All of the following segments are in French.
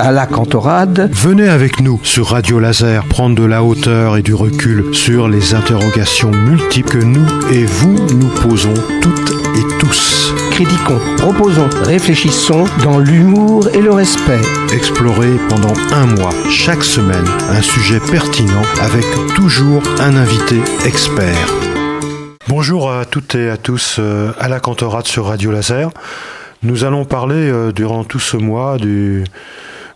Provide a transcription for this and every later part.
à la cantorade. Venez avec nous sur Radio Laser prendre de la hauteur et du recul sur les interrogations multiples que nous et vous nous posons toutes et tous. Critiquons, proposons, réfléchissons dans l'humour et le respect. Explorer pendant un mois, chaque semaine, un sujet pertinent avec toujours un invité expert. Bonjour à toutes et à tous euh, à la cantorade sur Radio Laser. Nous allons parler euh, durant tout ce mois du,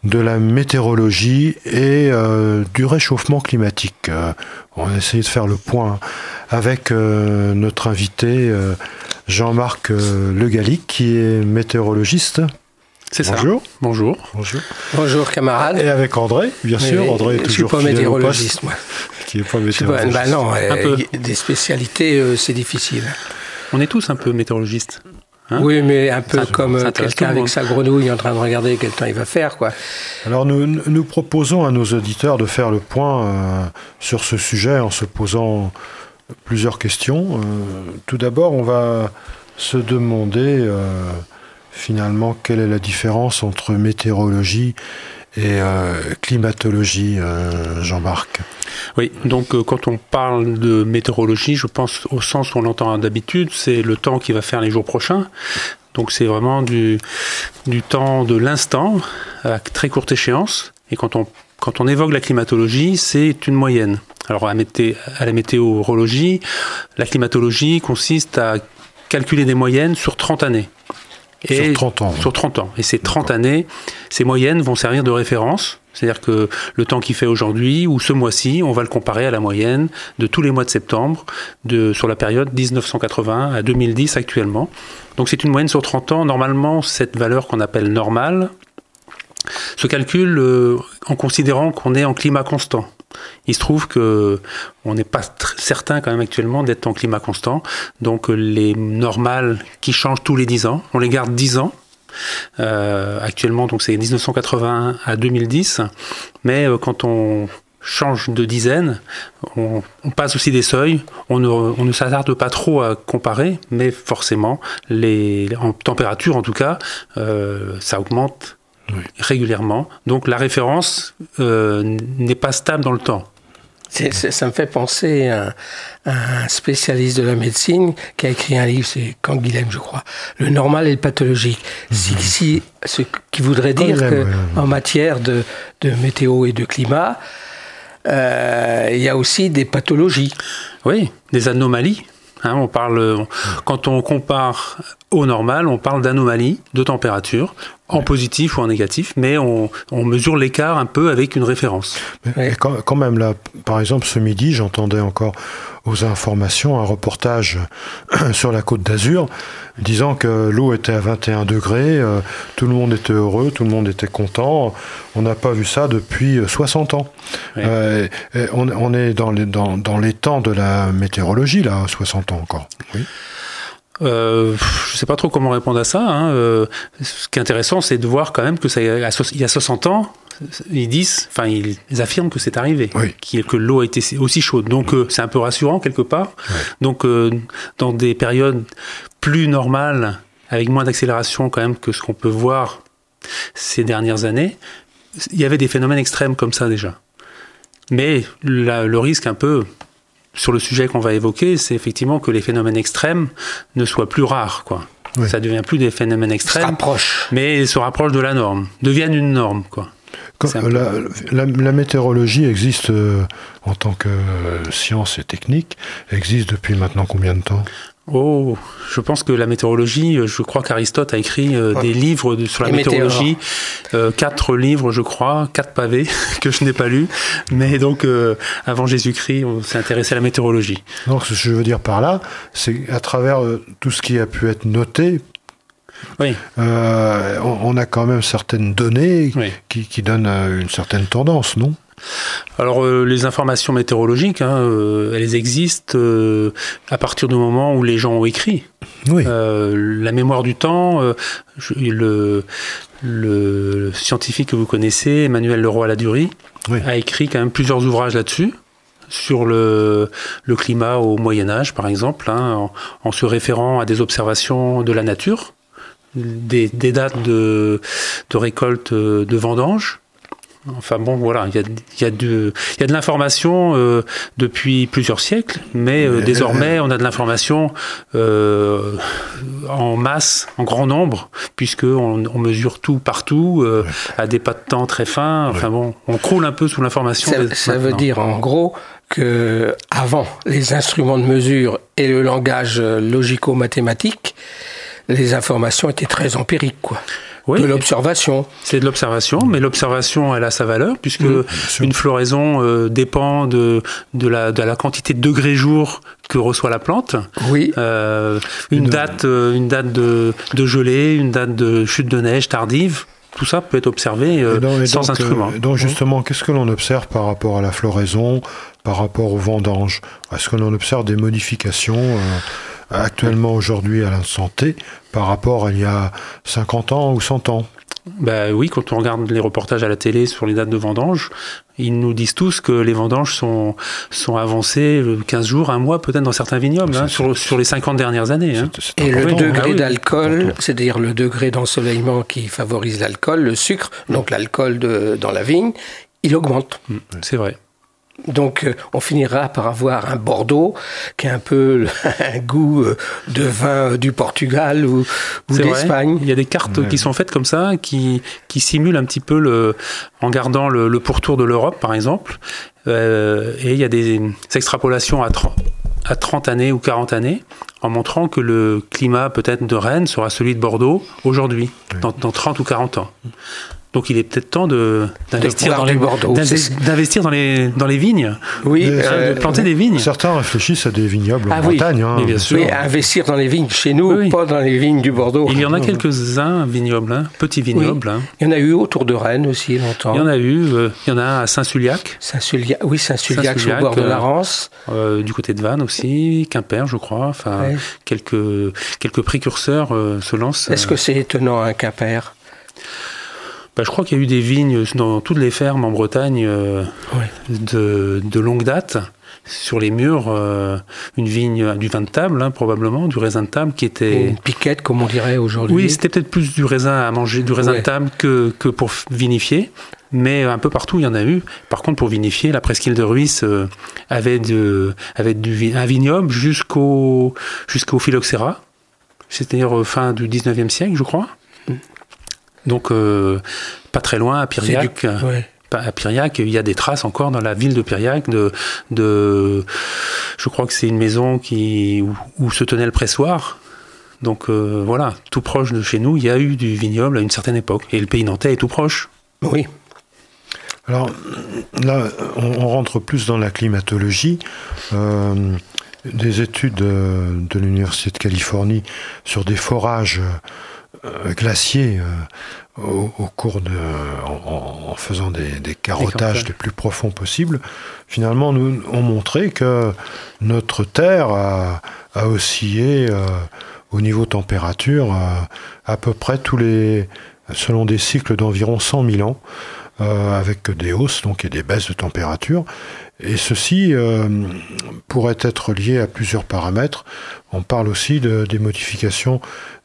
de la météorologie et euh, du réchauffement climatique. Euh, on va essayer de faire le point avec euh, notre invité euh, Jean-Marc euh, Le Gallic, qui est météorologiste. C'est ça. Bonjour. Bonjour. Bonjour. Bonjour camarades. Et avec André, bien sûr. Mais André est je suis toujours pas météorologiste, moi. Qui est pas Je suis pas- météorologiste. bah non, euh, peu. des spécialités, euh, c'est difficile. On est tous un peu météorologistes. Hein oui, mais un peu Ça- comme quelqu'un avec sa grenouille en train de regarder quel temps il va faire, quoi. Alors nous, nous proposons à nos auditeurs de faire le point euh, sur ce sujet en se posant plusieurs questions. Euh, tout d'abord, on va se demander euh, finalement quelle est la différence entre météorologie et euh, climatologie, euh, Jean-Marc. Oui, donc euh, quand on parle de météorologie, je pense au sens où on l'entend d'habitude, c'est le temps qui va faire les jours prochains. Donc c'est vraiment du, du temps de l'instant, à très courte échéance. Et quand on, quand on évoque la climatologie, c'est une moyenne. Alors à, mété- à la météorologie, la climatologie consiste à calculer des moyennes sur 30 années. Sur 30 ans. Sur 30 ans. Et ces 30 années, ces moyennes vont servir de référence. C'est-à-dire que le temps qu'il fait aujourd'hui ou ce mois-ci, on va le comparer à la moyenne de tous les mois de septembre de, sur la période 1980 à 2010 actuellement. Donc c'est une moyenne sur 30 ans. Normalement, cette valeur qu'on appelle normale se calcule euh, en considérant qu'on est en climat constant. Il se trouve que on n'est pas certain quand même actuellement d'être en climat constant. Donc euh, les normales qui changent tous les 10 ans, on les garde 10 ans. Euh, actuellement, donc c'est 1981 à 2010. Mais euh, quand on change de dizaine, on, passe aussi des seuils. On ne, s'attarde pas trop à comparer, mais forcément, les, en température en tout cas, ça augmente régulièrement. Donc la référence euh, n'est pas stable dans le temps. Ça me fait penser à, à un spécialiste de la médecine qui a écrit un livre, c'est Canguilhem, je crois, Le normal et le pathologique. Si, si- ce qui voudrait dire Canguilhem, que ouais, ouais. en matière de, de météo et de climat, euh, il y a aussi des pathologies. Oui, des anomalies. Hein, on parle, quand on compare au normal, on parle d'anomalies de température, en positif ou en négatif, mais on, on mesure l'écart un peu avec une référence. Mais, Ouais. mais quand, quand même, là, par exemple, ce midi, j'entendais encore aux informations un reportage sur la côte d'Azur disant que l'eau était à 21 degrés, euh, tout le monde était heureux, tout le monde était content. On n'a pas vu ça depuis euh, 60 ans. Ouais. Euh, et on, on est dans les, dans, dans les temps de la météorologie, là, 60 ans encore. Oui. Euh, je sais pas trop comment répondre à ça. hein. Euh, ce qui est intéressant, c'est de voir quand même que ça, il y a 60 ans, ils disent, enfin ils affirment que c'est arrivé, Oui. que l'eau a été aussi chaude. Donc euh, c'est un peu rassurant quelque part. Donc euh, dans des périodes plus normales, avec moins d'accélération quand même que ce qu'on peut voir ces dernières années, il y avait des phénomènes extrêmes comme ça déjà. Mais la- le risque un peu sur le sujet qu'on va évoquer, c'est effectivement que les phénomènes extrêmes ne soient plus rares. Quoi. Oui. Ça devient plus des phénomènes Se extrêmes, rapproche. mais se rapprochent de la norme, deviennent une norme. Quoi. Quand- C'est un peu- la, la- la météorologie existe euh, en tant que euh, science et technique, existe depuis maintenant combien de temps? Oh, je pense que la météorologie, euh, je crois qu'Aristote a écrit euh, des livres de- sur la météorologie, euh, quatre livres, je crois, quatre pavés que je n'ai pas lus. Mais donc, euh, avant Jésus-Christ, on s'est intéressé à la météorologie. Donc, ce que je veux dire par là, c'est à travers euh, tout ce qui a pu être noté, Oui, euh, on, on a quand même certaines données oui. qui, qui donnent euh, une certaine tendance, non? Alors euh, les informations météorologiques, hein, euh, elles existent euh, à partir du moment où les gens ont écrit. Oui. Euh, la mémoire du temps, euh, je- le, le scientifique que vous connaissez, Emmanuel Leroy-Ladurie, Oui. a écrit quand même plusieurs ouvrages là-dessus sur le, le climat au Moyen Âge, par exemple, hein, en, en se référant à des observations de la nature. des, des dates de, de récolte de vendange. Enfin bon, voilà, il y a, il y a de, il y a de l'information euh, depuis plusieurs siècles, mais euh, Mais, désormais on a de l'information euh, en masse, en grand nombre, puisque on, on mesure tout partout euh, à des pas de temps très fins. Enfin bon, on croule un peu sous l'information. Ça, ça veut dire en gros que avant les instruments de mesure et le langage euh, logico-mathématique, les informations étaient très empiriques, quoi. Oui, de l'observation. C'est de l'observation, mais l'observation, elle a sa valeur, puisque Mmh, une floraison euh, dépend de, de, la, de la quantité de degrés jour que reçoit la plante. Oui, Euh, une, date, euh, une date de, de gelée, une date de chute de neige tardive, tout ça peut être observé euh, Et donc- et sans donc, instrument. euh, donc justement, qu'est-ce que l'on observe par rapport à la floraison, par rapport aux vendanges Est-ce que l'on observe des modifications euh, actuellement aujourd'hui à l'instant T par rapport à il y a 50 ans ou 100 ans Bah oui, quand on regarde les reportages à la télé sur les dates de vendange, ils nous disent tous que les vendanges sont, sont avancées euh, 15 jours, un mois peut-être dans certains vignobles, hein, sur, sur les 50 dernières années. hein. Et le ah degré oui. d'alcool, c'est-à-dire le degré d'ensoleillement qui favorise l'alcool, le sucre, donc l'alcool dans la vigne, il augmente. C'est vrai. Donc euh, on finira par avoir un Bordeaux qui a un peu un goût euh, de vin euh, du Portugal ou, d'Espagne. Il y a des cartes Ouais. qui sont faites comme ça, qui, qui simulent un petit peu le, en gardant le, le pourtour de l'Europe, par exemple. Euh, et il y a des extrapolations à 30, à 30 années ou 40 années, en montrant que le climat peut-être de Rennes sera celui de Bordeaux aujourd'hui, Oui. dans, dans 30 ou 40 ans. Donc il est peut-être temps de- d'investir dans, les, d'investir dans les, dans les vignes, Oui, euh, de planter des vignes. Certains réfléchissent à des vignobles en Ah oui. Bretagne. hein. Mais bien sûr. oui, investir dans les vignes chez nous, Oui, pas dans les vignes du Bordeaux. Il y en a quelques-uns, vignobles, hein, petits vignobles. hein. Il y en a eu autour de Rennes aussi longtemps. Il y en a eu, euh, il y en a un à Saint-Suliac, Saint-Suliac, oui, Saint-Suliac, sur le Saint-Suliac, bord de euh, la Rance. euh, du côté de Vannes aussi, Quimper, je crois. Enfin, Ouais. quelques, quelques précurseurs euh, se lancent. Est-ce que c'est étonnant un Quimper? Bah, je crois qu'il y a eu des vignes dans toutes les fermes en Bretagne euh, de, de longue date. Sur les murs, euh, une vigne du vin de table, hein, probablement, du raisin de table, qui était. Une piquette, comme on dirait aujourd'hui. Oui, c'était peut-être plus du raisin à manger, du raisin Ouais. de table que, que pour vinifier. Mais un peu partout, il y en a eu. Par contre, pour vinifier, la presqu'île de Ruisse euh, avait, de, avait du, un vignoble jusqu'au jusqu'au phylloxéra, c'est-à-dire euh, fin du 19e siècle, je crois. Donc, euh, pas très loin, à du- Piriac. ouais. À Piriac, il y a des traces encore dans la ville de Piriac de, de je crois que c'est une maison qui, où, où se tenait le pressoir. Donc euh, voilà, tout proche de chez nous, il y a eu du vignoble à une certaine époque. Et le pays nantais est tout proche. Oui. Alors là, on, on rentre plus dans la climatologie. Euh, des études de l'Université de Californie sur des forages euh, glaciers euh, au, au cours de. en, en faisant des, des carottages carottages. les plus profonds possibles, finalement, nous ont montré que notre Terre a, a oscillé euh, au niveau température euh, à peu près tous les. selon des cycles d'environ 100 000 ans euh, avec des hausses donc et des baisses de température. Et ceci euh, pourrait être lié à plusieurs paramètres. On parle aussi de, des modifications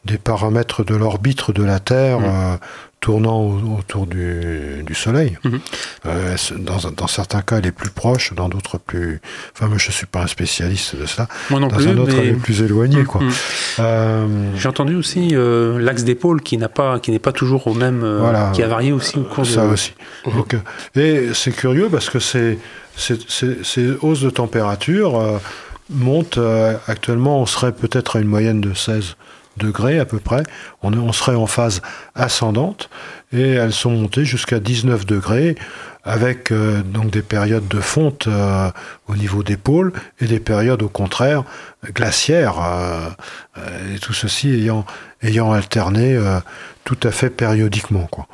des paramètres de l'orbite de la Terre Mhm. Tournant au- autour du, du Soleil. Mhm. Euh, dans, dans certains cas, elle est plus proche, dans d'autres plus. Enfin, moi, je suis pas un spécialiste de ça. Moi non dans plus, un autre, mais elle est plus éloignée, quoi. Mhm. Euh, j'ai entendu aussi euh, l'axe d'épaule qui n'a pas, qui n'est pas toujours au même, Voilà. qui a varié aussi au cours Ça de. aussi. Donc, et c'est curieux parce que ces, ces, ces- ces hausses de température montent. actuellement, on serait peut-être à une moyenne de 16 degrés à peu près. On, serait en phase ascendante et elles sont montées jusqu'à 19 degrés avec euh, donc des périodes de fonte euh, au niveau des pôles et des périodes au contraire glaciaires. euh, et tout ceci ayant, ayant alterné tout à fait périodiquement. Quoi.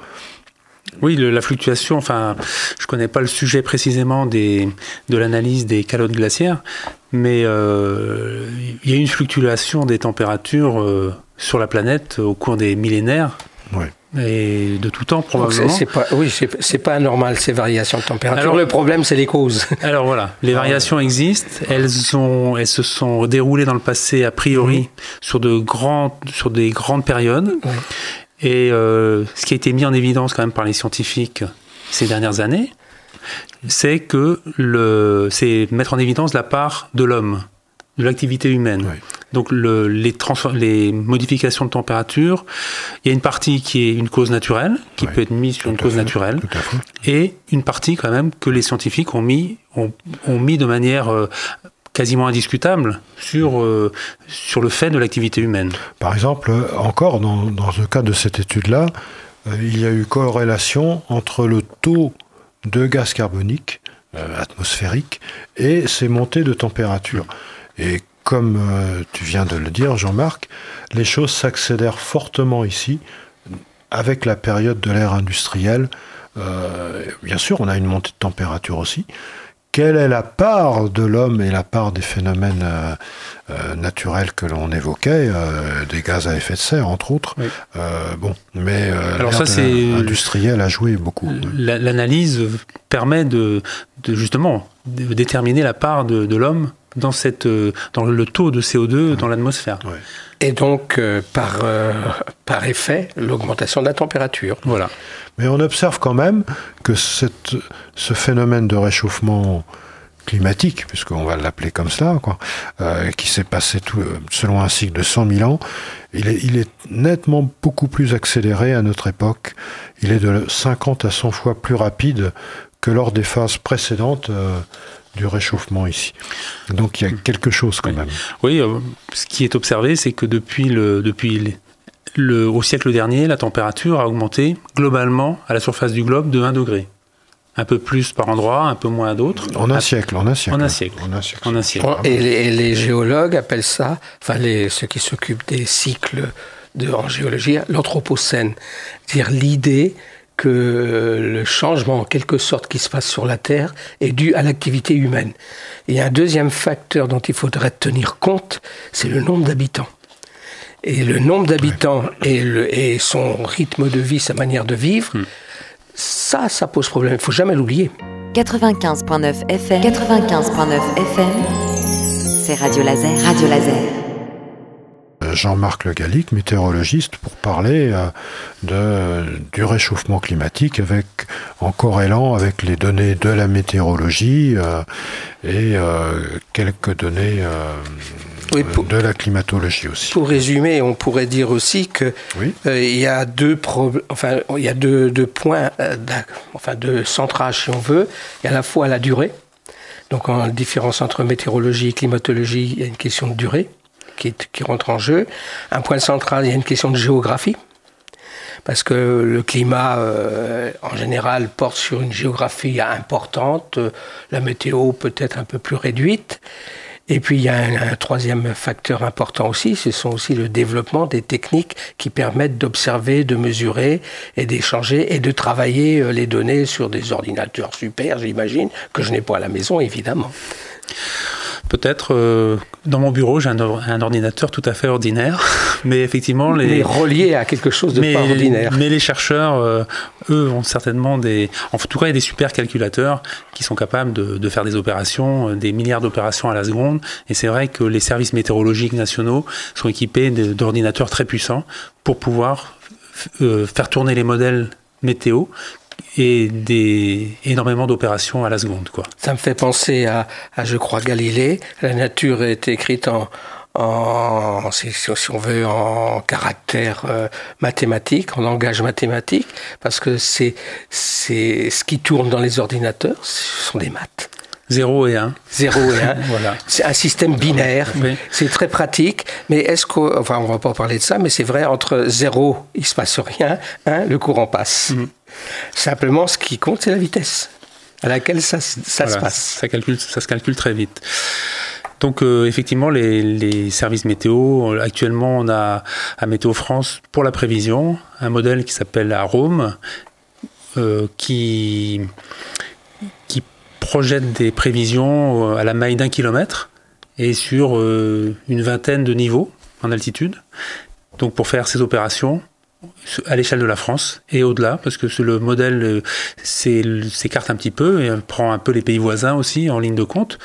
Oui, le- la fluctuation, enfin, je connais pas le sujet précisément des, de l'analyse des calottes glaciaires, mais euh, il y a eu une fluctuation des températures euh, sur la planète au cours des millénaires Ouais. et de tout temps probablement. C'est pas, oui, c'est pas anormal ces variations de température. Alors, le problème, c'est les causes. Alors voilà, les variations existent. Elles ont, elles se sont déroulées dans le passé a priori sur de grands, sur des grandes périodes. Et euh, ce qui a été mis en évidence quand même par les scientifiques ces dernières années, c'est que le, c'est mettre en évidence la part de l'homme, de l'activité humaine. Donc le, les, les modifications de température, il y a une partie qui est une cause naturelle, qui peut être mise sur une cause naturelle, et une partie quand même que les scientifiques ont mis, ont, ont mis de manière euh, quasiment indiscutable sur, euh, sur le fait de l'activité humaine. Par exemple, encore dans, dans le cas de cette étude-là, euh, il y a eu corrélation entre le taux de gaz carbonique atmosphérique et ces montées de température. Et comme euh, tu viens de le dire, Jean-Marc, les choses s'accélèrent fortement ici avec la période de l'ère industrielle. Euh, bien sûr, on a une montée de température aussi. Quelle est la part de l'homme et la part des phénomènes euh, naturels que l'on évoquait, des gaz à effet de serre entre autres Bon, mais Alors ça, c'est industriel a joué beaucoup. L'analyse permet de, justement de déterminer la part de l'homme dans, cette, euh, dans le taux de CO2 dans l'atmosphère. Et donc, euh, par, euh, par effet, l'augmentation de la température. Voilà. Mais on observe quand même que cette, ce phénomène de réchauffement climatique, puisqu'on va l'appeler comme ça, quoi, qui s'est passé tout, selon un cycle de 100 000 ans, il est, il est, nettement beaucoup plus accéléré à notre époque. Il est de 50 à 100 fois plus rapide que lors des phases précédentes du réchauffement ici. Donc il y a quelque chose quand même. Oui, euh, ce qui est observé, c'est que depuis, le, depuis le, au siècle dernier, la température a augmenté globalement à la surface du globe de 1 degré. Un peu plus par endroit, un peu moins à d'autres. En un siècle, en un siècle. En un siècle. En un siècle. Et, les, géologues appellent ça, enfin les, ceux qui s'occupent des cycles de, en géologie, l'anthropocène. C'est-à-dire l'idée que le changement, en quelque sorte, qui se passe sur la Terre est dû à l'activité humaine. Et un deuxième facteur dont il faudrait tenir compte, c'est le nombre d'habitants. Et le nombre d'habitants et, et, son rythme de vie, sa manière de vivre, hmm. ça, ça pose problème. Il faut jamais l'oublier. 95.9 FM. 95.9 FM. C'est Radio Laser. Radio Laser. Jean-Marc Le Gallic, météorologiste, pour parler euh, de, du réchauffement climatique avec, en corrélant avec les données de la météorologie euh, et euh, quelques données de la climatologie aussi. Pour résumer, on pourrait dire aussi que il y a deux enfin il y a deux, deux points, enfin deux centrages si on veut. Il y a à la fois la durée. Donc en différence entre météorologie et climatologie, il y a une question de durée qui, rentre en jeu. Un point central, il y a une question de géographie parce que le climat, euh, en général, porte sur une géographie importante, la météo peut-être un peu plus réduite. Et puis il y a un, troisième facteur important aussi, ce sont aussi le développement des techniques qui permettent d'observer, de mesurer et d'échanger et de travailler euh, les données sur des ordinateurs super, j'imagine, que je n'ai pas à la maison évidemment. Peut-être euh, dans mon bureau, j'ai un, ordinateur tout à fait ordinaire, mais effectivement les mais relié à quelque chose de pas ordinaire. Mais les chercheurs, euh, eux, ont certainement des, en tout cas, il y a des super calculateurs qui sont capables de, faire des opérations, euh, des milliards d'opérations à la seconde. Et c'est vrai que les services météorologiques nationaux sont équipés d'ordinateurs très puissants pour pouvoir faire tourner les modèles météo et des, énormément d'opérations à la seconde. Quoi. Ça me fait penser à, à, je crois, Galilée. La nature est écrite en, en si, on veut, en caractère euh, mathématique, en langage mathématique, parce que c'est, ce qui tourne dans les ordinateurs, ce sont des maths. 0 et 1. 0 et 1. voilà. C'est un système binaire. C'est très pratique. Mais est-ce qu'on, enfin, on va pas parler de ça, mais c'est vrai, entre 0, il se passe rien, 1, le courant passe. Mm. Simplement, ce qui compte, c'est la vitesse à laquelle ça, ça se passe. Ça, calcule, ça se calcule très vite. Donc euh, effectivement, les, les, services météo, actuellement on a à Météo France pour la prévision un modèle qui s'appelle Arome, euh, qui, qui projette des prévisions euh, à la maille d'un kilomètre et sur euh, une vingtaine de niveaux en altitude. Donc pour faire ces opérations, à l'échelle de la France et au-delà, parce que le modèle euh, s'écarte un petit peu et prend un peu les pays voisins aussi en ligne de compte.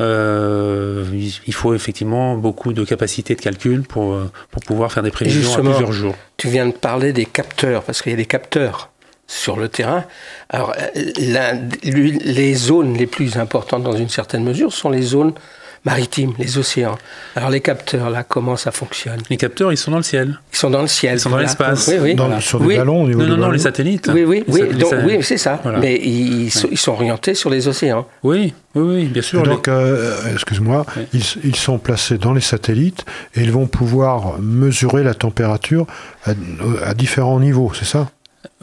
Euh, il faut effectivement beaucoup de capacité de calcul pour, pour pouvoir faire des prévisions à plusieurs jours. Tu viens de parler des capteurs, parce qu'il y a des capteurs sur le terrain. Alors, les zones les plus importantes dans une certaine mesure sont les zones maritimes, les océans. Alors les capteurs, là, comment ça fonctionne? Les capteurs, ils sont dans le ciel. Ils sont dans le ciel. Ils sont dans l'espace. Oui, oui. Sur des ballons au niveau Non, non, non, les satellites. Oui, oui, oui, oui c'est ça. Mais ils, sont orientés sur les océans. Oui, oui, oui bien sûr. donc, euh, excuse-moi, ils, sont placés dans les satellites et ils vont pouvoir mesurer la température à différents niveaux, c'est ça?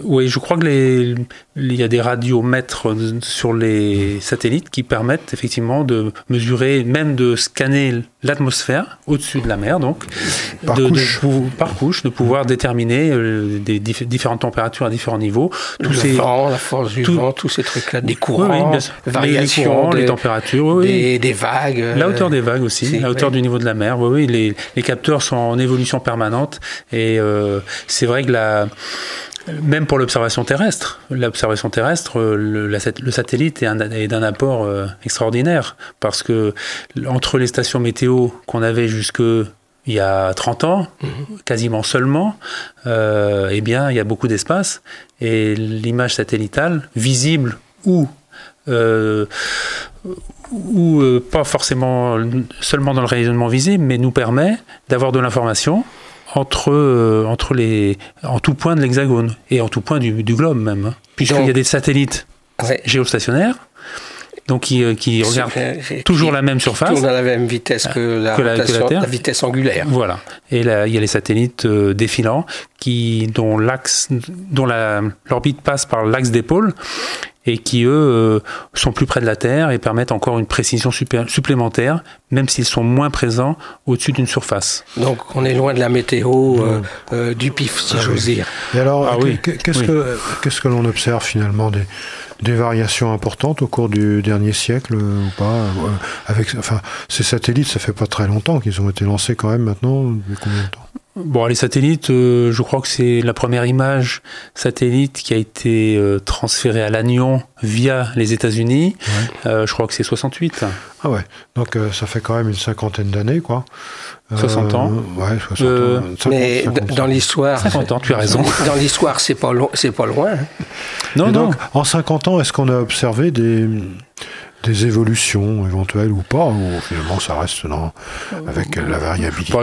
Oui, je crois que les, il y a des radiomètres sur les satellites qui permettent effectivement de mesurer, même de scanner l'atmosphère au-dessus de la mer, donc par, de, couche. par couche, de pouvoir déterminer euh, des différentes températures à différents niveaux. Tous le ces, vent, la force du vent, tous ces trucs-là, des courants, oui, variations, les, courants, les températures, des, des, vagues, la hauteur des vagues aussi, la hauteur du niveau de la mer. Oui, oui, les, les capteurs sont en évolution permanente et euh, c'est vrai que la même pour l'observation terrestre. L'observation terrestre, le, le, satellite est, d'un apport euh, extraordinaire parce que entre les stations météo qu'on avait jusque il y a 30 ans, mhm. quasiment seulement, euh, eh bien, il y a beaucoup d'espace et l'image satellitale, visible ou euh, ou euh, pas forcément seulement dans le rayonnement visible, mais nous permet d'avoir de l'information entre, euh, entre les, en tout point de l'hexagone et en tout point du, globe même, hein. puisqu'il y a des satellites géostationnaires. Donc qui, euh, qui regardent toujours la même surface. Tournent à la même vitesse que la, la, vitesse angulaire. Voilà. Et là, il y a les satellites euh, défilants qui, dont l'axe, dont l'orbite passe par l'axe des pôles et qui, eux, euh, sont plus près de la Terre et permettent encore une précision supplémentaire, même s'ils sont moins présents au-dessus d'une surface. Donc on est loin de la météo euh, euh, du pif, si ah j'ose dire. Et alors, ah qu'est-ce que, qu'est-ce que l'on observe finalement des, des variations importantes au cours du dernier siècle ou pas avec, enfin, Ces satellites, ça fait pas très longtemps qu'ils ont été lancés quand même maintenant, depuis combien de temps? Bon, les satellites, euh, je crois que c'est la première image satellite qui a été euh, transférée à Lannion via les États-Unis. Euh, je crois que c'est 68. Ah ouais, donc ça fait quand même une cinquantaine d'années, quoi. 60 ans. Ouais, 60 ans. mais dans l'histoire. 50 ans, tu as raison. Dans l'histoire, c'est pas, c'est pas loin. Hein. Non, non. Donc, en 50 ans, est-ce qu'on a observé des des évolutions éventuelles ou pas, ou finalement ça reste dans, avec la variabilité.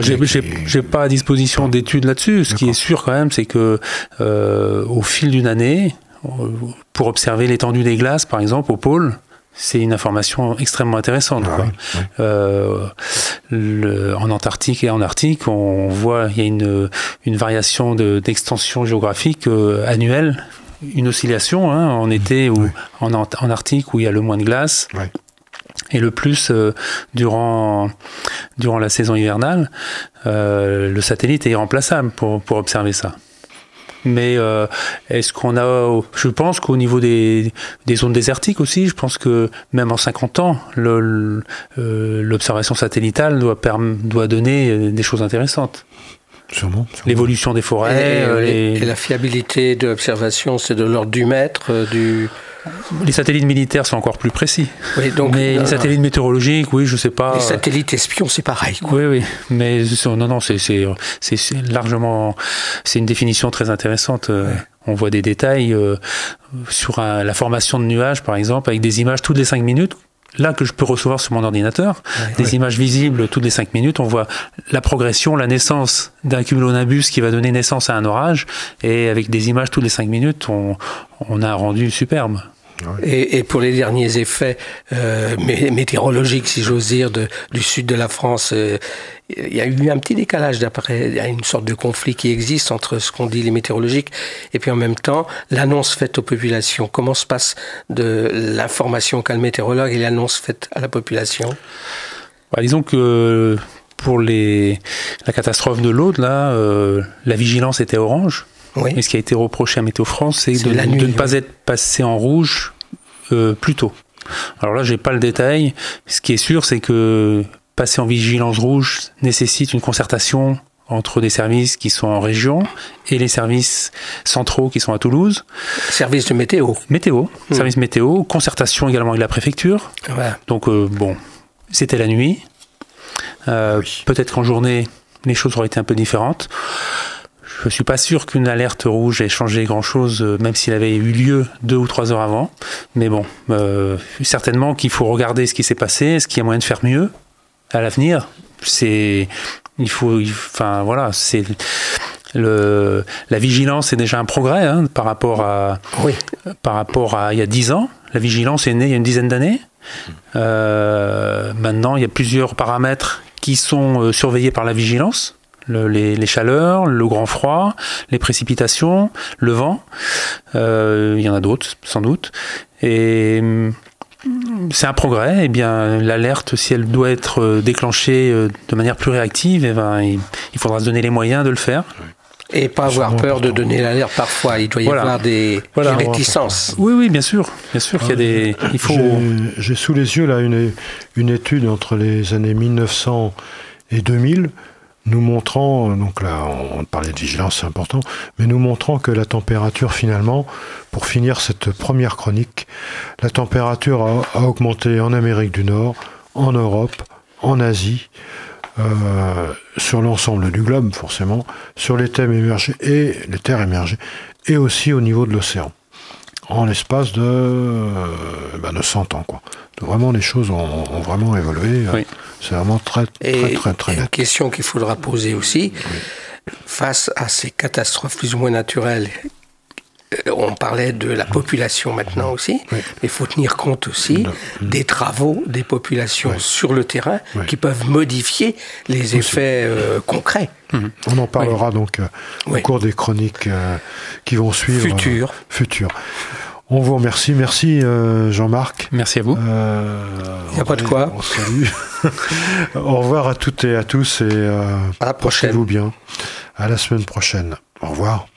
J'ai pas à disposition d'études là-dessus. Ce qui est sûr quand même, c'est que euh, au fil d'une année, pour observer l'étendue des glaces, par exemple, au pôle, c'est une information extrêmement intéressante. Ah euh, en Antarctique et en Arctique, on voit il y a une, une variation d'extension géographique euh, annuelle une oscillation hein, en été ou en, en, Arctique où il y a le moins de glace. Et le plus euh, durant, durant la saison hivernale, euh, le satellite est irremplaçable pour, pour observer ça. Mais euh, est-ce qu'on a. Je pense qu'au niveau des, des, zones désertiques aussi, je pense que même en 50 ans, l'observation satellitale doit, doit donner des choses intéressantes. L'évolution des forêts. Euh, et, la fiabilité de l'observation, c'est de l'ordre du mètre, euh, du... Les satellites militaires sont encore plus précis. Oui, donc, mais les satellites météorologiques, oui, je sais pas. Les satellites espions, c'est pareil. Oui, oui. Mais non, non, c'est largement. C'est une définition très intéressante. Euh, on voit des détails sur la formation de nuages, par exemple, avec des images toutes les cinq minutes là que je peux recevoir sur mon ordinateur, des images visibles toutes les 5 minutes. On voit la progression, la naissance d'un cumulonimbus qui va donner naissance à un orage. Et avec des images toutes les 5 minutes, on, on a un rendu superbe. Et, et, pour les derniers effets euh, météorologiques, si j'ose dire, de, du sud de la France, euh, il y a eu un petit décalage d'après, il y a une sorte de conflit qui existe entre ce qu'on dit les météorologiques et puis en même temps l'annonce faite aux populations. Comment se passe de l'information qu'a le météorologue et l'annonce faite à la population? Bah, Disons que pour les, la catastrophe de l'aude, là, euh, la vigilance était orange. Oui. Et ce qui a été reproché à Météo France, c'est de, de, ne pas être passé en rouge euh, plus tôt. Alors là, j'ai pas le détail. Ce qui est sûr, c'est que passer en vigilance rouge nécessite une concertation entre des services qui sont en région et les services centraux qui sont à Toulouse. Service de météo. Météo, mmh. service météo, concertation également avec la préfecture. Donc euh, bon, c'était la nuit. Euh, peut-être qu'en journée, les choses auraient été un peu différentes. Je suis pas sûr qu'une alerte rouge ait changé grand-chose, euh, même s'il avait eu lieu deux ou trois heures avant. Mais bon, certainement qu'il faut regarder ce qui s'est passé. Est-ce qu'il y a moyen de faire mieux à l'avenir? C'est il faut, enfin voilà, c'est le, la vigilance est déjà un progrès hein, par rapport à oui. par rapport à il y a dix ans. La vigilance est née il y a une dizaine d'années. Euh, maintenant, il y a plusieurs paramètres qui sont euh, surveillés par la vigilance. Le, les, les, chaleurs, le grand froid, les précipitations, le vent. Euh, il y en a d'autres, sans doute. Et c'est un progrès. Eh bien, l'alerte, si elle doit être euh, déclenchée euh, de manière plus réactive, eh ben, il faudra se donner les moyens de le faire. Et pas avoir peur de donner l'alerte parfois. Il doit y avoir des, réticences. Oui, oui, bien sûr. Bien sûr qu'il y a des. Il faut. J'ai sous les yeux là une, une étude entre les années 1900 et 2000 nous montrant, donc là on parlait de vigilance, c'est important, mais nous montrant que la température finalement, pour finir cette première chronique, la température a, augmenté en Amérique du Nord, en Europe, en Asie, euh, sur l'ensemble du globe forcément, sur les thèmes émergés et les terres émergées, et aussi au niveau de l'océan en l'espace de, euh, ben de 100 ans. Quoi. vraiment, les choses ont, vraiment évolué. C'est vraiment très, très, très, très, Une question qu'il faudra poser aussi, face à ces catastrophes plus ou moins naturelles euh, on parlait de la population maintenant aussi, mais il faut tenir compte aussi des travaux des populations sur le terrain qui peuvent modifier les effets euh, concrets. On en parlera donc euh, au cours des chroniques qui vont suivre. Futur. futur. On vous remercie. Merci Jean-Marc. Merci à vous. Il n'y a pas de quoi. au revoir à toutes et à tous et à la prochaine. vous bien. À la semaine prochaine. Au revoir.